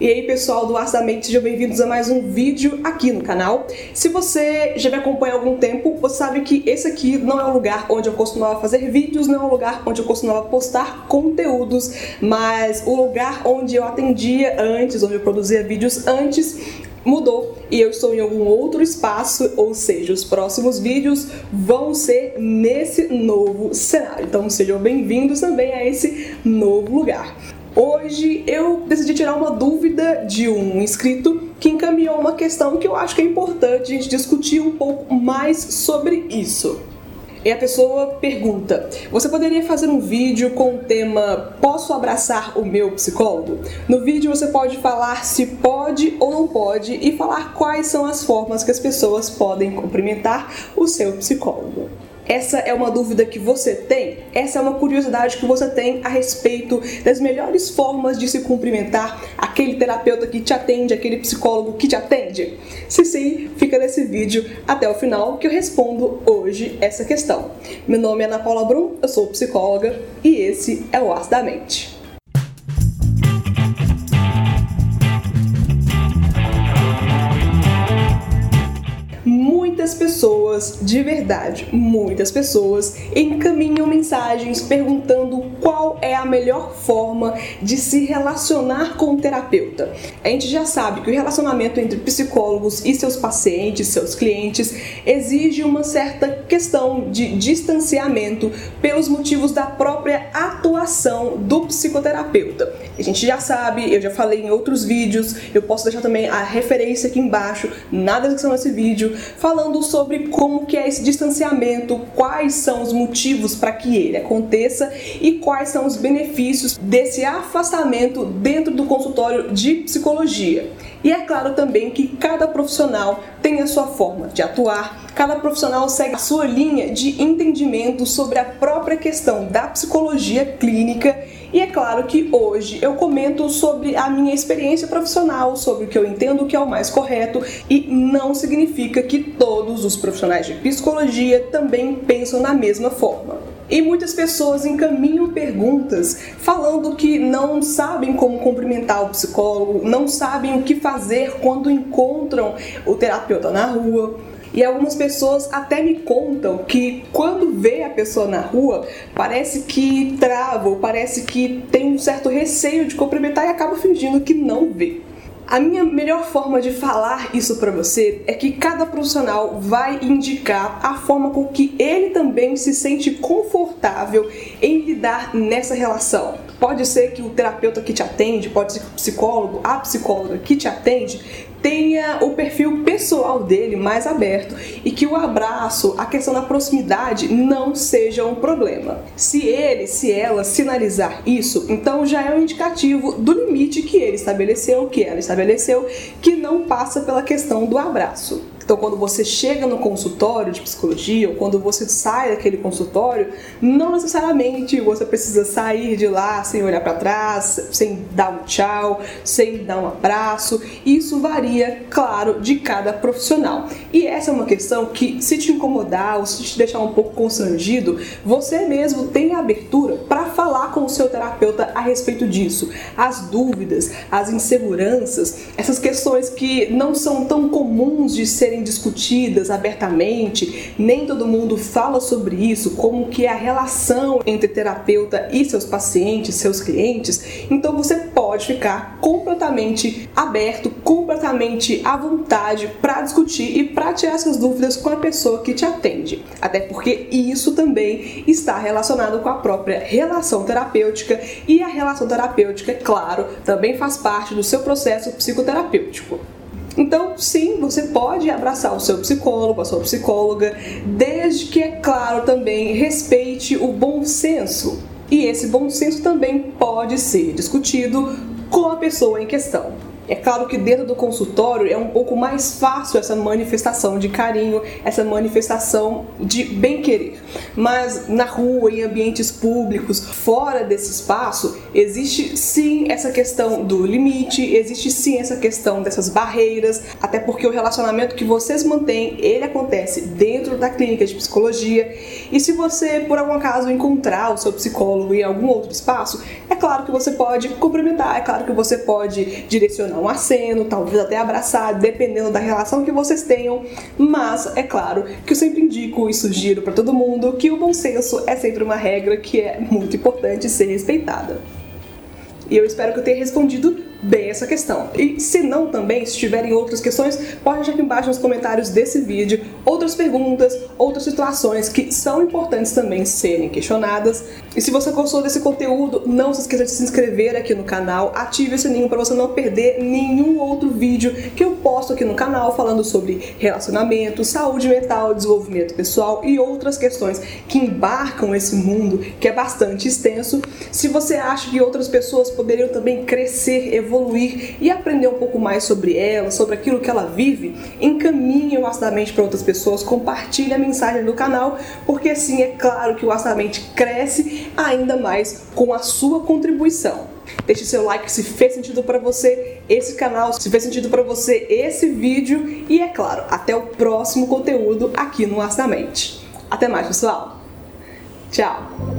E aí, pessoal do Ars da Mente, sejam bem-vindos a mais um vídeo aqui no canal. Se você já me acompanha há algum tempo, você sabe que esse aqui não é o lugar onde eu costumava fazer vídeos, não é o lugar onde eu costumava postar conteúdos, mas o lugar onde eu atendia antes, onde eu produzia vídeos antes, mudou e eu estou em algum outro espaço, ou seja, os próximos vídeos vão ser nesse novo cenário. Então sejam bem-vindos também a esse novo lugar. Hoje eu decidi tirar uma dúvida de um inscrito que encaminhou uma questão que eu acho que é importante a gente discutir um pouco mais sobre isso. E a pessoa pergunta: Você poderia fazer um vídeo com o tema Posso abraçar o meu psicólogo? No vídeo você pode falar se pode ou não pode e falar quais são as formas que as pessoas podem cumprimentar o seu psicólogo. Essa é uma dúvida que você tem? Essa é uma curiosidade que você tem a respeito das melhores formas de se cumprimentar aquele terapeuta que te atende, aquele psicólogo que te atende? Se sim, fica nesse vídeo até o final que eu respondo hoje essa questão. Meu nome é Ana Paula Brum, eu sou psicóloga e esse é o As da Mente. Muitas pessoas, de verdade, muitas pessoas encaminham mensagens perguntando qual é a melhor forma de se relacionar com o terapeuta. A gente já sabe que o relacionamento entre psicólogos e seus pacientes, seus clientes, exige uma certa questão de distanciamento pelos motivos da própria atuação do psicoterapeuta. A gente já sabe, eu já falei em outros vídeos, eu posso deixar também a referência aqui embaixo na descrição desse vídeo, falando sobre como que é esse distanciamento, quais são os motivos para que ele aconteça e quais são os benefícios desse afastamento dentro do consultório de psicologia. E é claro também que cada profissional tem a sua forma de atuar, cada profissional segue a sua linha de entendimento sobre a própria questão da psicologia clínica e é claro que hoje eu comento sobre a minha experiência profissional, sobre o que eu entendo que é o mais correto e não significa que todos os profissionais de psicologia também pensam na mesma forma. E muitas pessoas encaminham perguntas falando que não sabem como cumprimentar o psicólogo, não sabem o que fazer quando encontram o terapeuta na rua. E algumas pessoas até me contam que quando vê a pessoa na rua, parece que trava, ou parece que tem um certo receio de cumprimentar e acaba fingindo que não vê. A minha melhor forma de falar isso para você é que cada profissional vai indicar a forma com que ele também se sente confortável em lidar nessa relação. Pode ser que o terapeuta que te atende, pode ser que o psicólogo, a psicóloga que te atende, tenha o perfil pessoal dele mais aberto e que o abraço, a questão da proximidade não seja um problema. Se ele, se ela sinalizar isso, então já é um indicativo do limite que ele estabeleceu, que ela estabeleceu, que não passa pela questão do abraço. Então, quando você chega no consultório de psicologia ou quando você sai daquele consultório, não necessariamente você precisa sair de lá sem olhar para trás, sem dar um tchau, sem dar um abraço. Isso varia, claro, de cada profissional. E essa é uma questão que, se te incomodar ou se te deixar um pouco constrangido, você mesmo tem abertura para falar com o seu terapeuta a respeito disso. As dúvidas, as inseguranças, essas questões que não são tão comuns de serem serem discutidas abertamente, nem todo mundo fala sobre isso, como que é a relação entre terapeuta e seus pacientes, seus clientes, então você pode ficar completamente aberto, completamente à vontade para discutir e para tirar essas dúvidas com a pessoa que te atende. Até porque isso também está relacionado com a própria relação terapêutica e a relação terapêutica, claro, também faz parte do seu processo psicoterapêutico. Então, sim, você pode abraçar o seu psicólogo, a sua psicóloga, desde que, é claro, também respeite o bom senso. E esse bom senso também pode ser discutido com a pessoa em questão. É claro que dentro do consultório é um pouco mais fácil essa manifestação de carinho, essa manifestação de bem-querer. Mas na rua, em ambientes públicos, fora desse espaço, existe sim essa questão do limite, existe sim essa questão dessas barreiras, até porque o relacionamento que vocês mantêm, ele acontece dentro da clínica de psicologia. E se você, por algum acaso, encontrar o seu psicólogo em algum outro espaço, é claro que você pode cumprimentar, é claro que você pode direcionar um aceno, talvez até abraçar, dependendo da relação que vocês tenham. Mas é claro que eu sempre indico e sugiro para todo mundo que o bom senso é sempre uma regra que é muito importante ser respeitada. E eu espero que eu tenha respondido bem essa questão. E se não também, se tiverem outras questões, pode deixar aqui embaixo nos comentários desse vídeo outras perguntas, outras situações que são importantes também serem questionadas. E se você gostou desse conteúdo, não se esqueça de se inscrever aqui no canal, ative o sininho para você não perder nenhum outro vídeo que eu posto aqui no canal falando sobre relacionamento, saúde mental, desenvolvimento pessoal e outras questões que embarcam esse mundo que é bastante extenso. Se você acha que outras pessoas poderiam também crescer, evoluir, evoluir e aprender um pouco mais sobre ela, sobre aquilo que ela vive, encaminhe o Acidamente para outras pessoas, compartilhe a mensagem do canal, porque assim é claro que o Acidamente cresce ainda mais com a sua contribuição. Deixe seu like se fez sentido para você esse canal, se fez sentido para você esse vídeo e é claro, até o próximo conteúdo aqui no Acidamente. Até mais, pessoal. Tchau.